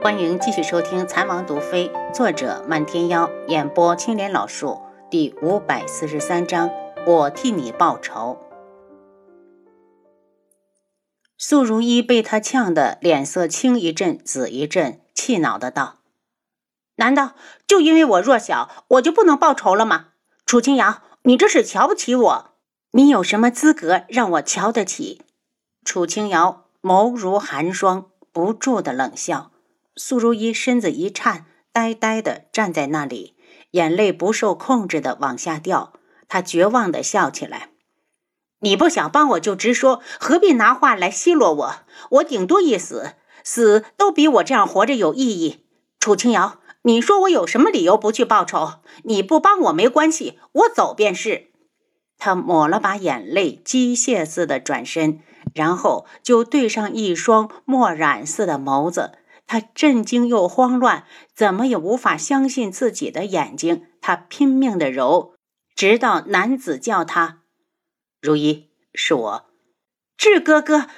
欢迎继续收听《残王毒妃》，作者漫天妖，演播青莲老树，第五百四十三章，我替你报仇。苏如意被他呛得脸色青一阵紫一阵，气恼的道：“难道就因为我弱小，我就不能报仇了吗？楚清瑶，你这是瞧不起我？你有什么资格让我瞧得起？”楚清瑶眸如寒霜，不住的冷笑。苏如意身子一颤，呆呆地站在那里，眼泪不受控制地往下掉。她绝望地笑起来：“你不想帮我就直说，何必拿话来奚落我？我顶多一死，死都比我这样活着有意义。”楚清瑶，你说我有什么理由不去报仇？你不帮我没关系，我走便是。他抹了把眼泪，机械似的转身，然后就对上一双墨染似的眸子。他震惊又慌乱，怎么也无法相信自己的眼睛。他拼命的揉，直到男子叫他：“如一，是我，志哥哥，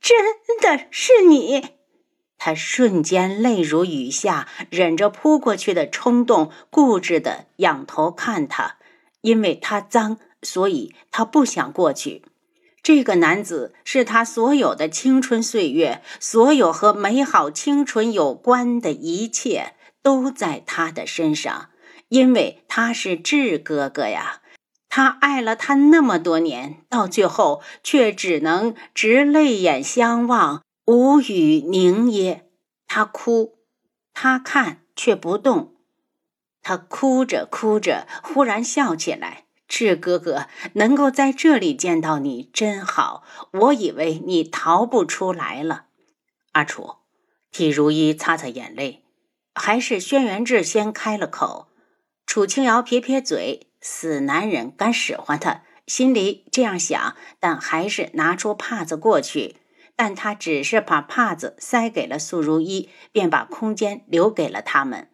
真的是你。”他瞬间泪如雨下，忍着扑过去的冲动，固执的仰头看他，因为他脏，所以他不想过去。这个男子是他所有的青春岁月，所有和美好青春有关的一切都在他的身上，因为他是智哥哥呀。他爱了他那么多年，到最后却只能直泪眼相望，无语凝噎。他哭，他看却不动。他哭着哭着，忽然笑起来。智哥哥能够在这里见到你真好，我以为你逃不出来了。阿楚替如意擦擦眼泪，还是轩辕志先开了口。楚清瑶撇撇嘴，死男人敢使唤他，心里这样想，但还是拿出帕子过去。但他只是把帕子塞给了苏如意，便把空间留给了他们。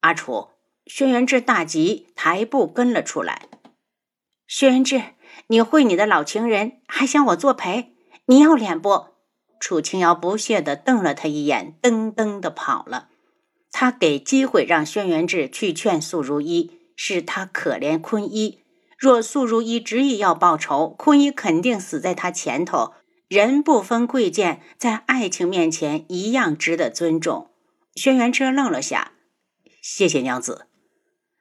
阿楚。轩辕志大急，抬步跟了出来。轩辕志，你会你的老情人，还想我作陪？你要脸不？楚清瑶不屑地瞪了他一眼，噔噔地跑了。他给机会让轩辕志去劝素如一，是他可怜坤一。若素如一执意要报仇，坤一肯定死在他前头。人不分贵贱，在爱情面前一样值得尊重。轩辕志愣了下，谢谢娘子。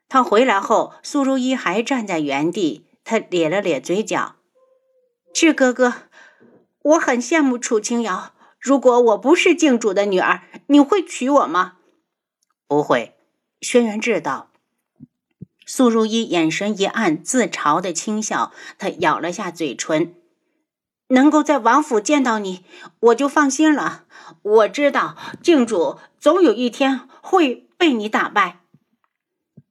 他回来后，苏如意还站在原地。他咧了咧嘴角：“志哥哥，我很羡慕楚清瑶。如果我不是靖主的女儿，你会娶我吗？”“不会。”轩辕志道。苏如意眼神一暗，自嘲的轻笑。他咬了下嘴唇：“能够在王府见到你，我就放心了。我知道靖主总有一天会被你打败。”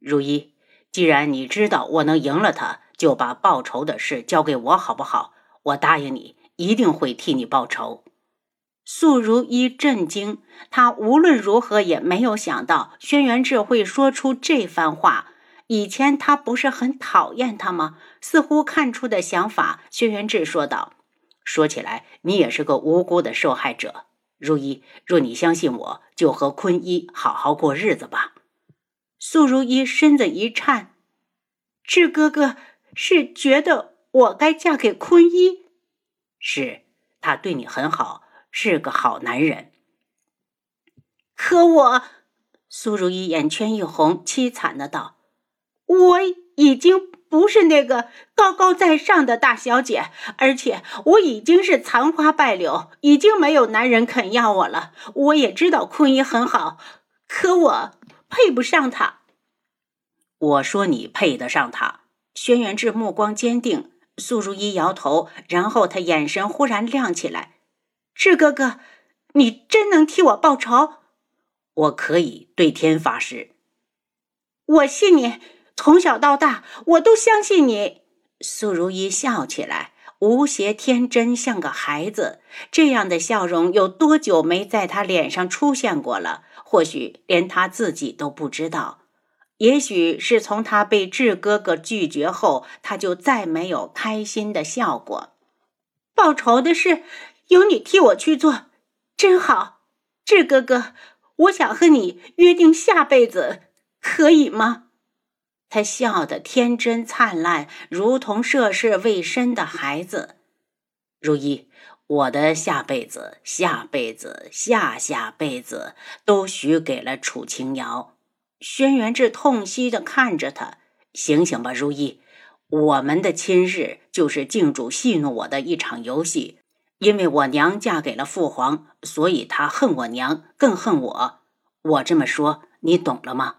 如一，既然你知道我能赢了他，就把报仇的事交给我好不好？我答应你，一定会替你报仇。素如一震惊，他无论如何也没有想到轩辕志会说出这番话。以前他不是很讨厌他吗？似乎看出的想法，轩辕志说道：“说起来，你也是个无辜的受害者。如一，若你相信我，就和坤一好好过日子吧。”苏如一身子一颤，志哥哥是觉得我该嫁给坤一？是，他对你很好，是个好男人。可我，苏如意眼圈一红，凄惨的道：“我已经不是那个高高在上的大小姐，而且我已经是残花败柳，已经没有男人肯要我了。我也知道坤一很好，可我……”配不上他。我说你配得上他。轩辕志目光坚定，苏如意摇头，然后他眼神忽然亮起来：“志哥哥，你真能替我报仇？我可以对天发誓。我信你，从小到大我都相信你。”苏如意笑起来，无邪天真，像个孩子。这样的笑容有多久没在他脸上出现过了？或许连他自己都不知道，也许是从他被智哥哥拒绝后，他就再没有开心的笑过。报仇的事，由你替我去做，真好，智哥哥，我想和你约定下辈子，可以吗？他笑得天真灿烂，如同涉世未深的孩子。如意，我的下辈子、下辈子、下下辈子都许给了楚清瑶。轩辕志痛惜的看着他：“醒醒吧，如意，我们的亲事就是靖主戏弄我的一场游戏。因为我娘嫁给了父皇，所以他恨我娘，更恨我。我这么说，你懂了吗？”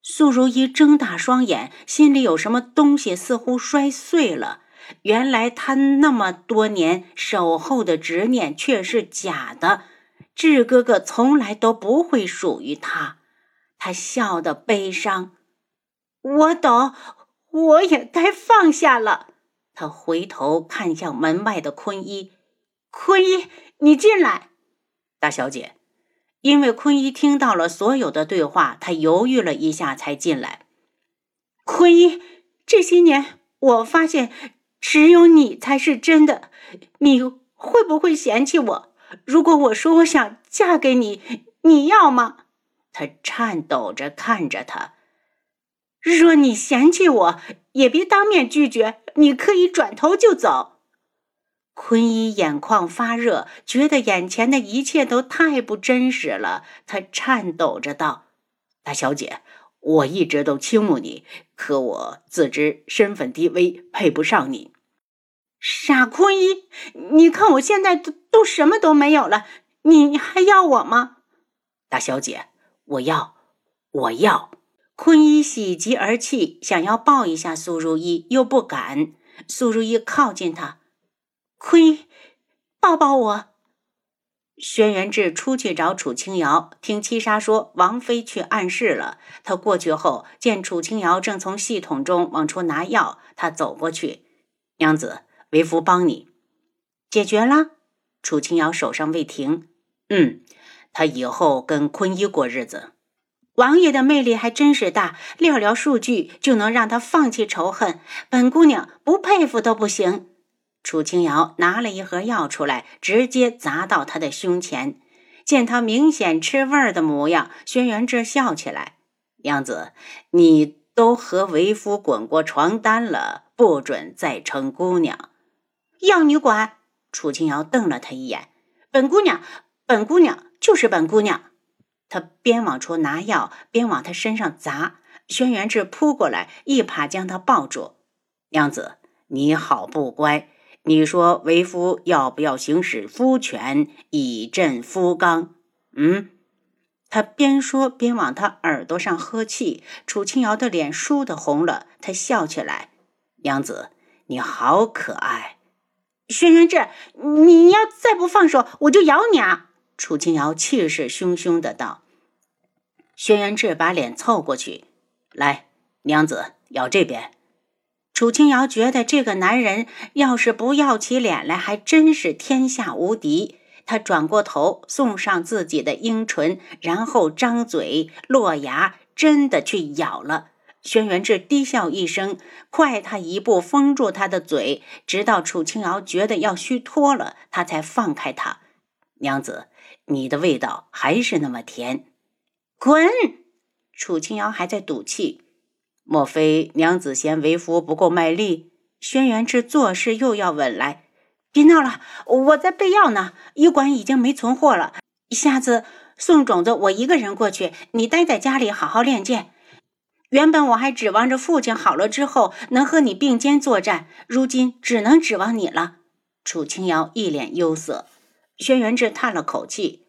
素如意睁大双眼，心里有什么东西似乎摔碎了。原来他那么多年守候的执念却是假的，智哥哥从来都不会属于他。他笑得悲伤。我懂，我也该放下了。他回头看向门外的坤一，坤一，你进来。大小姐。因为坤一听到了所有的对话，他犹豫了一下才进来。坤一，这些年我发现只有你才是真的，你会不会嫌弃我？如果我说我想嫁给你，你要吗？他颤抖着看着他。若你嫌弃我，也别当面拒绝，你可以转头就走。坤一眼眶发热，觉得眼前的一切都太不真实了。他颤抖着道：“大小姐，我一直都倾慕你，可我自知身份低微，配不上你。”傻坤一，你看我现在都都什么都没有了，你还要我吗？大小姐，我要，我要。坤一喜极而泣，想要抱一下苏如意，又不敢。苏如意靠近他。坤，抱抱我。轩辕志出去找楚清瑶，听七杀说王妃去暗室了。他过去后，见楚清瑶正从系统中往出拿药，他走过去：“娘子，为夫帮你解决了。”楚清瑶手上未停：“嗯，他以后跟坤一过日子。王爷的魅力还真是大，寥寥数句就能让他放弃仇恨。本姑娘不佩服都不行。”楚清瑶拿了一盒药出来，直接砸到他的胸前。见他明显吃味儿的模样，轩辕志笑起来：“娘子，你都和为夫滚过床单了，不准再称姑娘。”要你管！楚清瑶瞪了他一眼：“本姑娘，本姑娘就是本姑娘。”他边往出拿药，边往他身上砸。轩辕志扑过来，一把将他抱住：“娘子，你好不乖。”你说为夫要不要行使夫权以振夫纲？嗯，他边说边往他耳朵上呵气。楚清瑶的脸倏地红了，她笑起来：“娘子，你好可爱。”轩辕志，你要再不放手，我就咬你啊！楚清瑶气势汹汹的道。轩辕志把脸凑过去：“来，娘子，咬这边。”楚清瑶觉得这个男人要是不要起脸来，还真是天下无敌。他转过头，送上自己的樱唇，然后张嘴落牙，真的去咬了。轩辕志低笑一声，快他一步封住他的嘴，直到楚清瑶觉得要虚脱了，他才放开他。娘子，你的味道还是那么甜。滚！楚清瑶还在赌气。莫非娘子嫌为夫不够卖力？轩辕志做事又要稳来，别闹了，我在备药呢。医馆已经没存货了，下次送种子我一个人过去，你待在家里好好练剑。原本我还指望着父亲好了之后能和你并肩作战，如今只能指望你了。楚清瑶一脸忧色，轩辕志叹了口气：“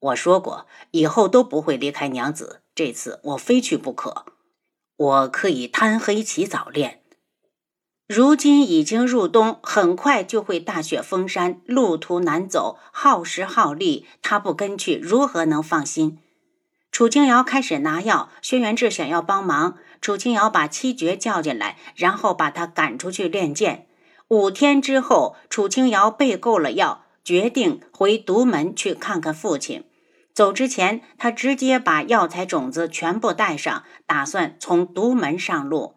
我说过，以后都不会离开娘子，这次我非去不可。”我可以贪黑起早练。如今已经入冬，很快就会大雪封山，路途难走，耗时耗力。他不跟去，如何能放心？楚清瑶开始拿药，轩辕志想要帮忙。楚清瑶把七绝叫进来，然后把他赶出去练剑。五天之后，楚清瑶备够了药，决定回独门去看看父亲。走之前，他直接把药材种子全部带上，打算从独门上路。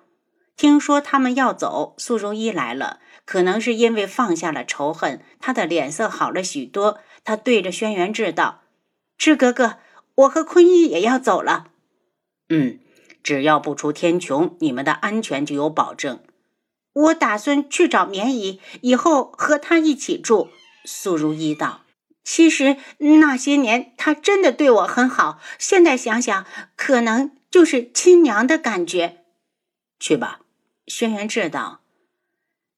听说他们要走，苏如意来了，可能是因为放下了仇恨，他的脸色好了许多。他对着轩辕志道：“志哥哥，我和坤一也要走了。嗯，只要不出天穹，你们的安全就有保证。我打算去找棉姨，以后和她一起住。苏如意道：“其实那些年他真的对我很好，现在想想，可能就是亲娘的感觉。”去吧，轩辕志道。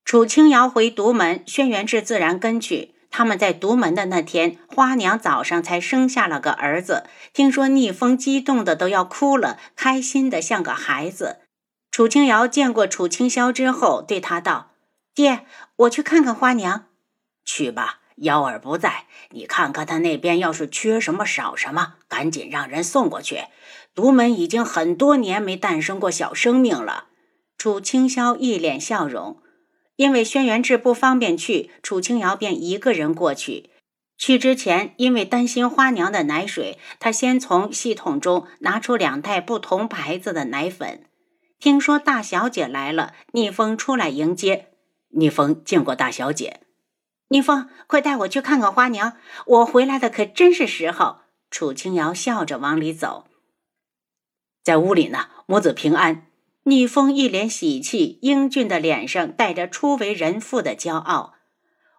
楚清瑶回独门，轩辕志自然跟去。他们在独门的那天，花娘早上才生下了个儿子。听说逆风激动的都要哭了，开心的像个孩子。楚清瑶见过楚清霄之后，对他道：“爹，我去看看花娘。”去吧，幺儿不在，你看看他那边，要是缺什么少什么，赶紧让人送过去。独门已经很多年没诞生过小生命了。楚清霄一脸笑容。因为轩辕志不方便去，楚清瑶便一个人过去。去之前，因为担心花娘的奶水，他先从系统中拿出两袋不同牌子的奶粉。听说大小姐来了，逆风出来迎接。逆风见过大小姐，逆风，快带我去看看花娘。我回来的可真是时候。楚清瑶笑着往里走，在屋里呢，母子平安。逆风一脸喜气，英俊的脸上带着初为人父的骄傲。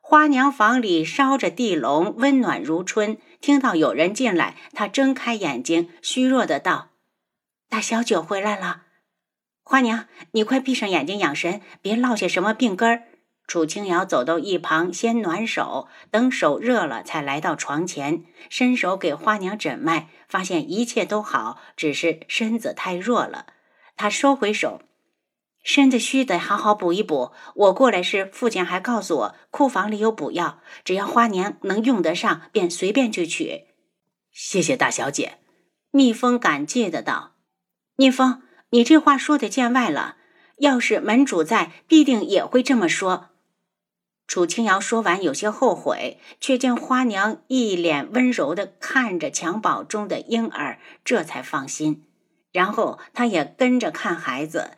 花娘房里烧着地笼，温暖如春。听到有人进来，她睁开眼睛，虚弱的道：“大小九回来了。”花娘，你快闭上眼睛养神，别落下什么病根儿。楚清瑶走到一旁，先暖手，等手热了，才来到床前，伸手给花娘诊脉，发现一切都好，只是身子太弱了。他收回手，身子虚得好好补一补。我过来时，父亲还告诉我库房里有补药，只要花娘能用得上，便随便去取。谢谢大小姐，逆风感激的道：“逆风，你这话说的见外了。要是门主在，必定也会这么说。”楚清瑶说完，有些后悔，却见花娘一脸温柔地看着襁褓中的婴儿，这才放心。然后她也跟着看孩子，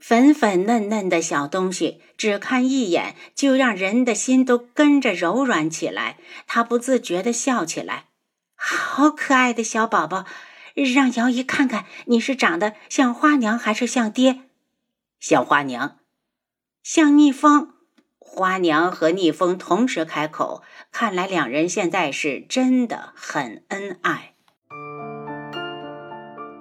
粉粉嫩嫩的小东西，只看一眼就让人的心都跟着柔软起来。她不自觉地笑起来，好可爱的小宝宝！让瑶姨看看，你是长得像花娘还是像爹？像花娘，像逆风。花娘和逆风同时开口，看来两人现在是真的很恩爱。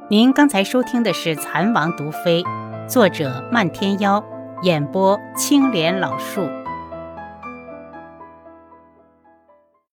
您刚才收听的是《蚕王毒妃》，作者漫天妖，演播青莲老树。